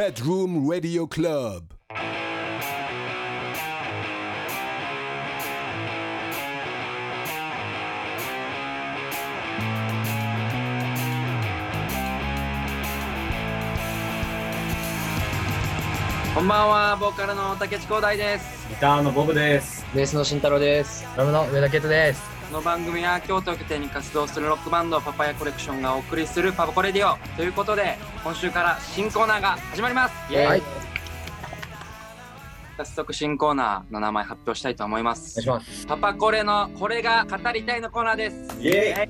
Bedroom Radio Club こんばんは、ボーカルの竹地光大です。ギターのボブです。ベースの慎太郎です。ドラムの上田圭人です。この番組は京都を拠点に活動するロックバンドパパヤコレクションがお送りするパパコレディオということで、今週から新コーナーが始まります。イエーイはい早速新コーナーの名前発表したいと思いまお願いすし。ます。パパコレのこれが語りたいのコーナーです。イエ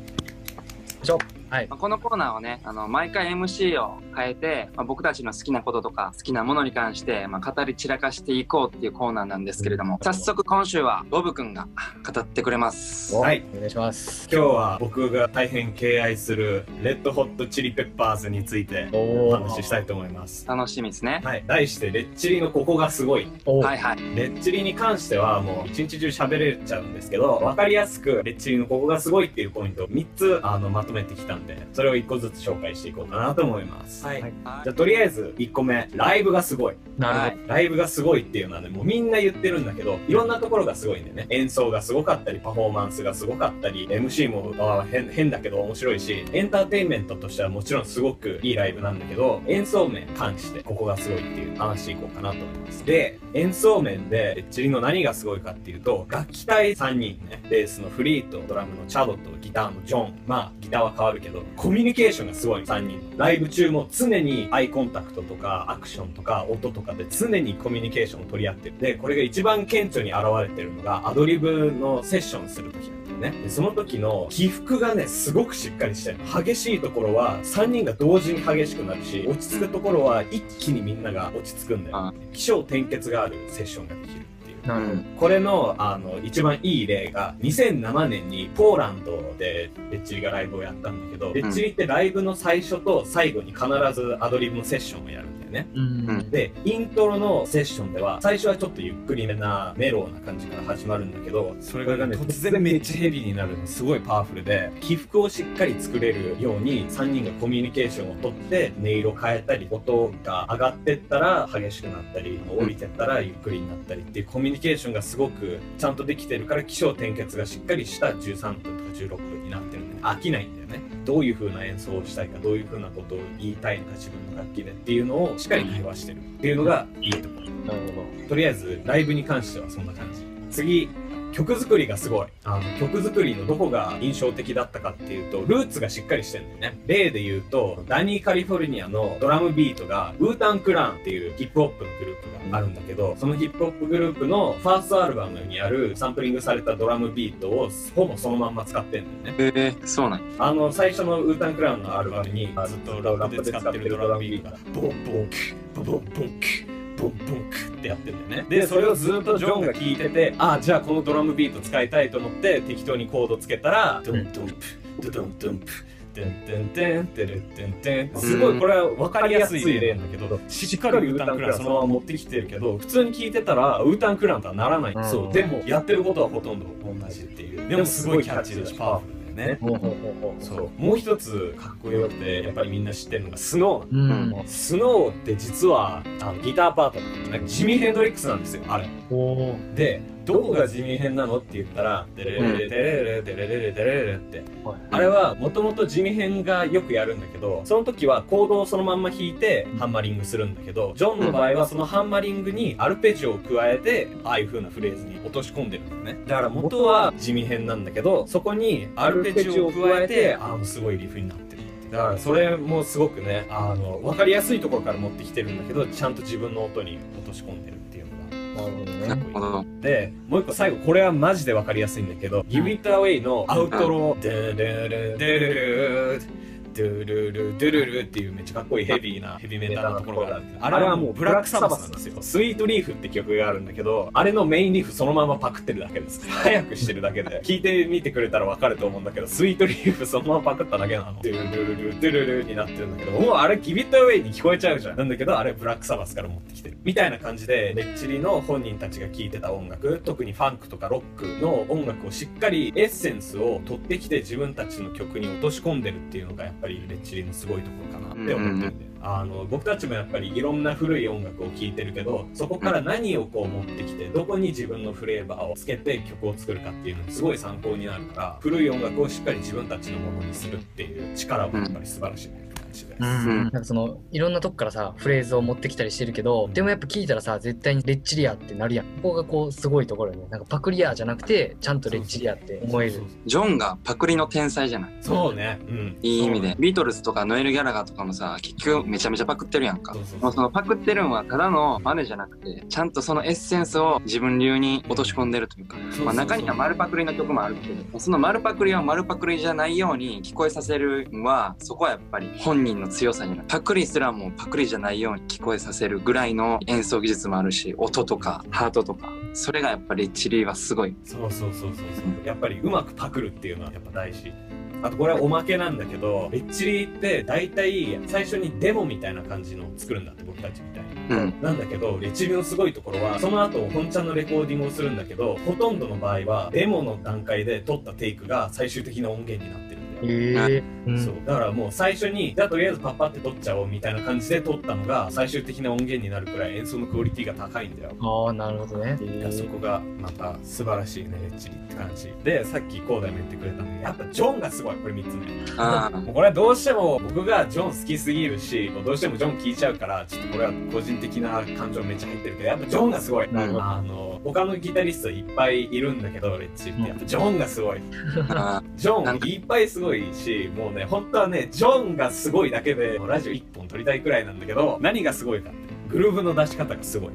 ーイ。はい。まあこのコーナーはね、あの毎回 MC を変えて、まあ、僕たちの好きなこととか好きなものに関して、まあ、語り散らかしていこうっていうコーナーなんですけれども、早速今週はボブくんが語ってくれます。はいお願いします。今日は僕が大変敬愛するレッドホットチリペッパーズについておお話ししたいと思います。楽しみですね。はい。題して、レッチリのここがすごい。おはいはい。レッチリに関してはもう一日中喋れちゃうんですけど、わかりやすくレッチリのここがすごいっていうポイントを3つあのまとめてきたんで、それを1個ずつ紹介していこうかなと思います。はい。じゃあとりあえず1個目、ライブがすごい。なるライブがすごいっていうのはね、もうみんな言ってるんだけど、いろんなところがすごいんだよね。演奏がすごかったり、パフォーマンスがすごかったり、MC もあ変変だけど面白いし、エンターテインメントとしてはもちろんすごくいいライブなんだけど、演奏面に関してここがすごいっていう話していこうかなと思います。で、演奏面で、レッチリの何がすごいかっていうと、楽器隊3人ね、ベースのフリート、ドラムのチャドとギターのジョン。まあ、ギターは変わるけど、コミュニケーションがすごい3人。ライブ中も常にアイコンタクトとか、アクションとか、音とかで常にコミュニケーションを取り合ってる。で、これが一番顕著に現れてるのが、アドリブのセッションするときなんだよね。で、その時の起伏がね、すごくしっかりしてる。激しいところは3人が同時に激しくなるし、落ち着くところは一気にみんなが落ち着くんだよ。起承転結があるセッションができる。なる。ほど。これのあの一番いい例が2007年にポーランドでレッチリがライブをやったんだけど、レッチリってライブの最初と最後に必ずアドリブのセッションをやるよね。うん。で、イントロのセッションでは、最初はちょっとゆっくりめなメローな感じから始まるんだけど、それがね、突然めっちゃヘビーになるのすごいパワフルで、起伏をしっかり作れるように、3人がコミュニケーションをとって、音色変えたり、音が上がってったら激しくなったり、降りてったらゆっくりになったりっていうコミュニケーションがすごくちゃんとできてるから、起承転結がしっかりした13分とか16分になってるんで、飽きないんだよね。どういう風な演奏をしたいか、どういう風なことを言いたいのか、自分の楽器でっていうのをしっかり会話してるっていうのがいいところ。なるほとりあえず、ライブに関してはそんな感じ。次、曲作りがすごい。あの、曲作りのどこが印象的だったかっていうと、ルーツがしっかりしてるんだよね。例で言うと、ダニー・カリフォルニアのドラムビートが、ウータン・クラーンっていうヒップホップのグループがあるんだけど、そのヒップホップグループのファーストアルバムにあるサンプリングされたドラムビートをほぼそのまんま使ってんだよね。えー、そうなんやあの、最初のウータンクラウンのアルバムに、ずっとラップで使ってるドラムビートが、ボンボンク、ボンボンク、ボンボンクってやってるんだよね。で、それをずっとジョンが聞いてて、ああ、じゃあこのドラムビート使いたいと思って、適当にコードつけたら、ドンドンプ、ドドンドンプ、てんてんてんてるてんて。んすごいこれは分かりやすい例なんだけどしっかりウータンクラウンそのまま持ってきてるけど普通に聞いてたらウータンクラウンとはならない、うん。そう。でもやってることはほとんど同じっていう。でもすごいキャッチーだしパワフルね。そうもう一つかっこよくてやっぱりみんな知ってるのがスノーうん。スノーって実はあのギターパートナーのねジミー・ヘンドリックスなんですよあれ。でどこがジミー・ヘンなの？って言ったら「デレレレデレレレデレレレデレレ」ってあれはもともとジミヘンがよくやるんだけど、その時はコードをそのまんま弾いてハンマリングするんだけど、ジョンの場合はそのハンマリングにアルペジオを加えて、ああいう風なフレーズに落とし込んでるんだよね。だから元は地味編なんだけど、そこにアルペジオを加えて、ああ、すごいリフになってる。だからそれもすごくね、あの、わかりやすいところから持ってきてるんだけど、ちゃんと自分の音に落とし込んでるっていうのが。なるほど。で、もう一個最後、これはマジでわかりやすいんだけど、Give It Away のアウトロー、ドゥルルルルルドゥルルドゥルルっていうめっちゃかっこいいヘビーなヘビメタなところがあるあれはもうブラックサバスなんですよ。スイートリーフって曲があるんだけど、あれのメインリーフそのままパクってるだけです。早くしてるだけで。聞いてみてくれたらわかると思うんだけど、スイートリーフそのままパクっただけなの。ドゥルルルドゥルルになってるんだけど、もうあれ Give It Away に聞こえちゃうじゃん。なんだけど、あれブラックサバスから持ってきてる。みたいな感じで、レッチリの本人たちが聴いてた音楽、特にファンクとかロックの音楽をしっかりエッセンスを取ってきて自分たちの曲に落とし込んでるっていうのがやっぱりりレッチリのすごいところかなって思ってるんだよ、あの僕たちもやっぱりいろんな古い音楽を聴いてるけどそこから何をこう持ってきてどこに自分のフレーバーをつけて曲を作るかっていうのにすごい参考になるから古い音楽をしっかり自分たちのものにするっていう力はやっぱり素晴らしいね感じです。ん。なんかそのいろんなとこからさフレーズを持ってきたりしてるけどでもやっぱ聞いたらさ絶対にレッチリアってなるやん。ここがこうすごいところよね。なんかパクリアじゃなくてちゃんとレッチリアって思える。ジョンがパクリの天才じゃない。そうね、うん、いい意味で。ビートルズとかノエル・ギャラガーとかもさ結局めちゃめちゃパクってるやんか。もうそのパクってるんはただの真似じゃなくてちゃんとそのエッセンスを自分流に落とし込んでるというか。まあ、中には丸パクリの曲もあるけどその丸パクリは丸パクリじゃないように聞こえさせるのはそこはやっぱり本人の強さじゃないパクリすらもうパクリじゃないように聞こえさせるぐらいの演奏技術もあるし音とかハートとかそれがやっぱりチリーはすごい。そうそうそうそう。そうやっぱりうまくパクるっていうのはやっぱ大事。あとこれはおまけなんだけどレッチリって大体最初にデモみたいな感じのを作るんだって僕たちみたいに。うん。なんだけどレッチリのすごいところはその後本ちゃんのレコーディングをするんだけどほとんどの場合はデモの段階で撮ったテイクが最終的な音源になってえそう。だからもう最初にじゃあとりあえずパッパって撮っちゃおうみたいな感じで撮ったのが最終的な音源になるくらい演奏のクオリティが高いんだよ。ああなるほどね。いやそこがまた素晴らしいねレッチリって感じ。でさっきコーダイも言ってくれたんだけどやっぱジョンがすごいこれ3つ目。あもうこれはどうしても僕がジョン好きすぎるしどうしてもジョン聴いちゃうからちょっとこれは個人的な感情めっちゃ入ってるけどやっぱジョンがすごい。なるほど。あの他のギタリストいっぱいいるんだけどレッチリって。やっぱジョンがすごい。あ ジョンいっぱいすごいしもうね本当はねジョンがすごいだけでラジオ1本撮りたいくらいなんだけど何がすごいかってグルーヴの出し方がすごい。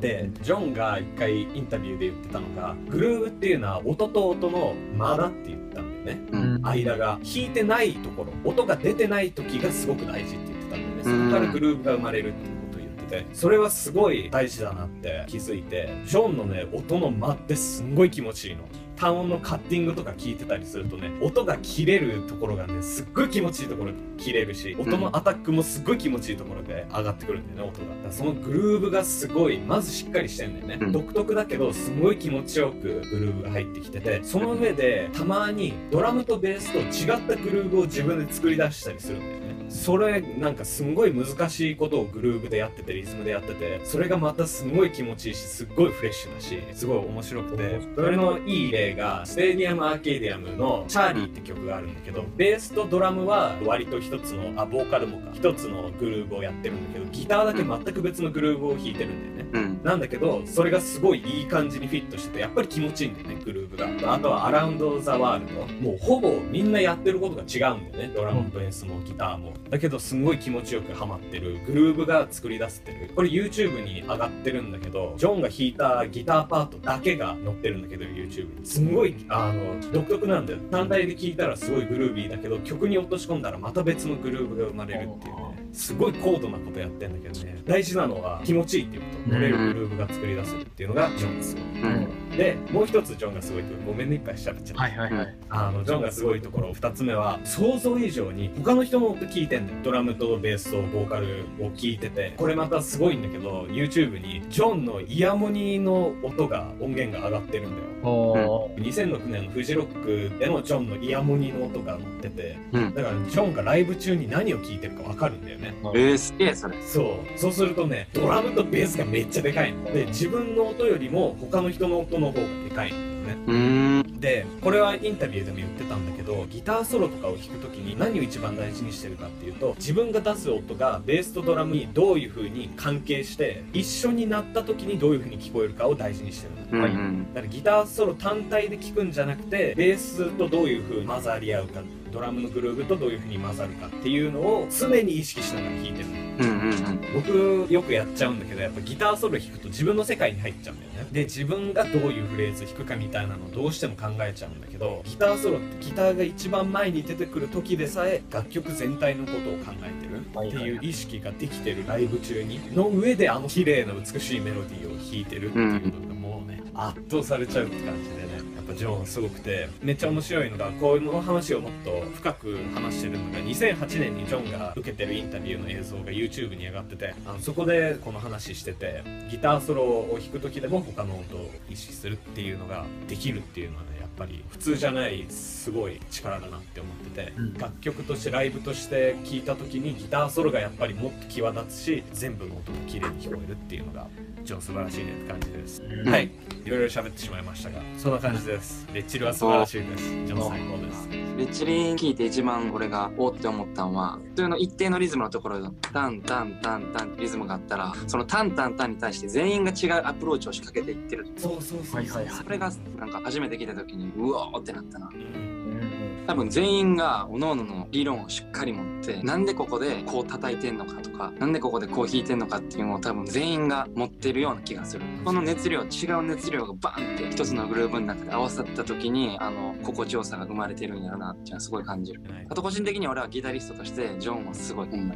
でジョンが一回インタビューで言ってたのがグルーヴっていうのは音と音の間だって言ったんだよね。うん。間が。弾いてないところ音が出てない時がすごく大事って言ってたんだよね。そこからグルーヴが生まれるっていうててそれはすごい大事だなって気づいてジョンのね音の間ってすんごい気持ちいいの。単音のカッティングとか聞いてたりするとね音が切れるところがねすっごい気持ちいいところで切れるし音のアタックもすっごい気持ちいいところで上がってくるんだよね音が。だからそのグルーヴがすごいまずしっかりしてんだよね、うん。独特だけどすごい気持ちよくグルーヴが入ってきててその上でたまにドラムとベースと違ったグルーヴを自分で作り出したりするんだよねそれなんかすんごい難しいことをグルーヴでやっててリズムでやっててそれがまたすごい気持ちいいしすっごいフレッシュだしすごい面白くてそれのいい例がステディアムアーケーディアムの「チャーリー」って曲があるんだけどベースとドラムは割と一つのあボーカルもか一つのグルーヴをやってるんだけどギターだけ全く別のグルーヴを弾いてるんだよね。うんなんだけどそれがすごいいい感じにフィットしててやっぱり気持ちいいんだよねグルーヴが。あとは「アラウンド・ザ・ワールド」もうほぼみんなやってることが違うんだよねドラムとベースもギターも。だけどすごい気持ちよくハマってる。グルーヴが作り出せてる。これ YouTube に上がってるんだけどジョンが弾いたギターパートだけが載ってるんだけど YouTube に。すごいあの独特なんだよ。単体で聴いたらすごいグルービーだけど曲に落とし込んだらまた別のグルーヴが生まれるっていうね。すごい高度なことやってんだけどね。大事なのは気持ちいいっていうこと。乗れる。グルーブが作り出せるっていうのがジョンがす。ごいうんでもう一つジョンがすごいところごめんねいっぱい喋っちゃった、はいはいはい。あのジョンがすごいところ。2つ目は想像以上に他の人の音聞いてんだよドラムとベースとボーカルを聞いててこれまたすごいんだけど YouTube にジョンのイヤモニの音が音源が上がってるんだよ。おー。2006年のフジロックでのジョンのイヤモニの音が載ってて、うん。だからジョンがライブ中に何を聞いてるか分かるんだよね。えー、すげえそれ。そう。そうするとねドラムとベースがめっちゃでかいの。で自分の音よりも他の人の音の方がでかいんだよねでこれはインタビューでも言ってたんだけどギターソロとかを弾く時に何を一番大事にしてるかっていうと自分が出す音がベースとドラムにどういう風に関係して一緒になった時にどういう風に聞こえるかを大事にしてるんうはいん。だからギターソロ単体で聴くんじゃなくてベースとどういう風に混ざり合うかドラムのグルーヴとどういう風に混ざるかっていうのを常に意識しながら弾いてる。のうんうんうん。僕よくやっちゃうんだけどやっぱギターソロ弾くと自分の世界に入っちゃうんだよね。で自分がどういうフレーズ弾くかみたいなのをどうしても考えちゃうんだけどギターソロってギターが一番前に出てくる時でさえ楽曲全体のことを考えてるっていう意識ができてるライブ中にの上であの綺麗な美しいメロディーを弾いてるっていうのがもうね圧倒されちゃうって感じぱジョンはすごくてめっちゃ面白いのがこの話をもっと深く話してるのが2008年にジョンが受けてるインタビューの映像が YouTube に上がっててあのそこでこの話しててギターソロを弾く時でも他の音を意識するっていうのができるっていうのはねやっぱり普通じゃないすごい力だなって思ってて、うん。楽曲としてライブとして聴いた時にギターソロがやっぱりもっと際立つし全部の音が綺麗に聞こえるっていうのが一応素晴らしいねって感じです、うん。はい。いろいろ喋ってしまいましたがそんな感じですレッチリは素晴らしいです。ジョン最高です。レッチリ聞いて一番俺がおって思ったのは普通の一定のリズムのところでタンタンタンタンってリズムがあったらそのタンタンタンに対して全員が違うアプローチを仕掛けていってる。そうそうそうはいはいはいそれがなんか初めて聞いた時にうおーってなったな。多分全員が各々の理論をしっかり持ってなんでここでこう叩いてんのかとかなんでここでこう弾いてんのかっていうのを多分全員が持ってるような気がする。この熱量違う熱量がバンって一つのグルーヴの中で合わさった時にあの心地よさが生まれてるんやろなっていうのはすごい感じる。あと個人的に俺はギタリストとしてジョンをすごい本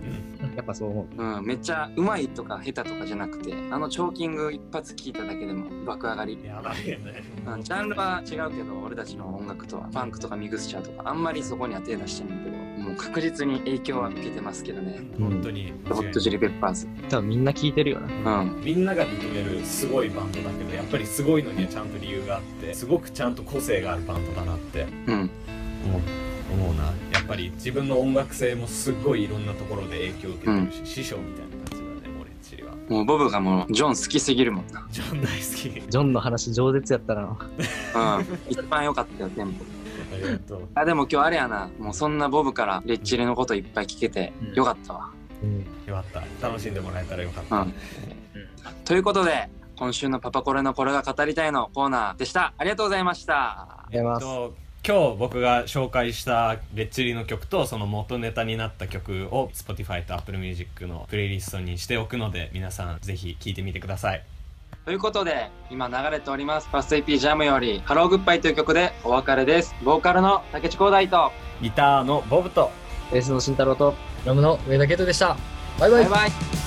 やっぱそう思う。うん、めっちゃうまいとか下手とかじゃなくてあのチョーキング一発聞いただけでも爆上がり。やばいよね。うん。ジャンルは違うけど俺たちの音楽とはファンクとかミクスチャーとかあんまりそこには手出してない。けどもう確実に影響は受けてますけどね。本当に。ロボットジェリペッパーズ。多分みんな聞いてるよな。うん。みんなが認めるすごいバンドだけどやっぱりすごいのにはちゃんと理由があってすごくちゃんと個性があるバンドだなって。うん。思う思うな。やっぱり自分の音楽性もすっごいいろんなところで影響を受けてるし、師匠みたいな感じだね俺っちりは。もうボブがもうジョン好きすぎるもんな。ジョン大好き。ジョンの話饒舌やったな。うん。一番良かったよテンポありがとう。あでも今日あれやな。もうそんなボブからレッチリのこといっぱい聞けてうん。よかったわ。うん。よかった。楽しんでもらえたらよかった、うん。ということで今週のパパコレのこれが語りたいのコーナーでした。ありがとうございました。ありがとうございます。と今日僕が紹介したレッチリの曲とその元ネタになった曲を Spotify と Apple Music のプレイリストにしておくので皆さんぜひ聴いてみてくださいということで今流れておりますファースト EP ジャムよりハローグッバイという曲でお別れです。ボーカルの竹地光大とギターのボブとベースの慎太郎と、ドラムの上田健人でした。バイバイ。バイバイ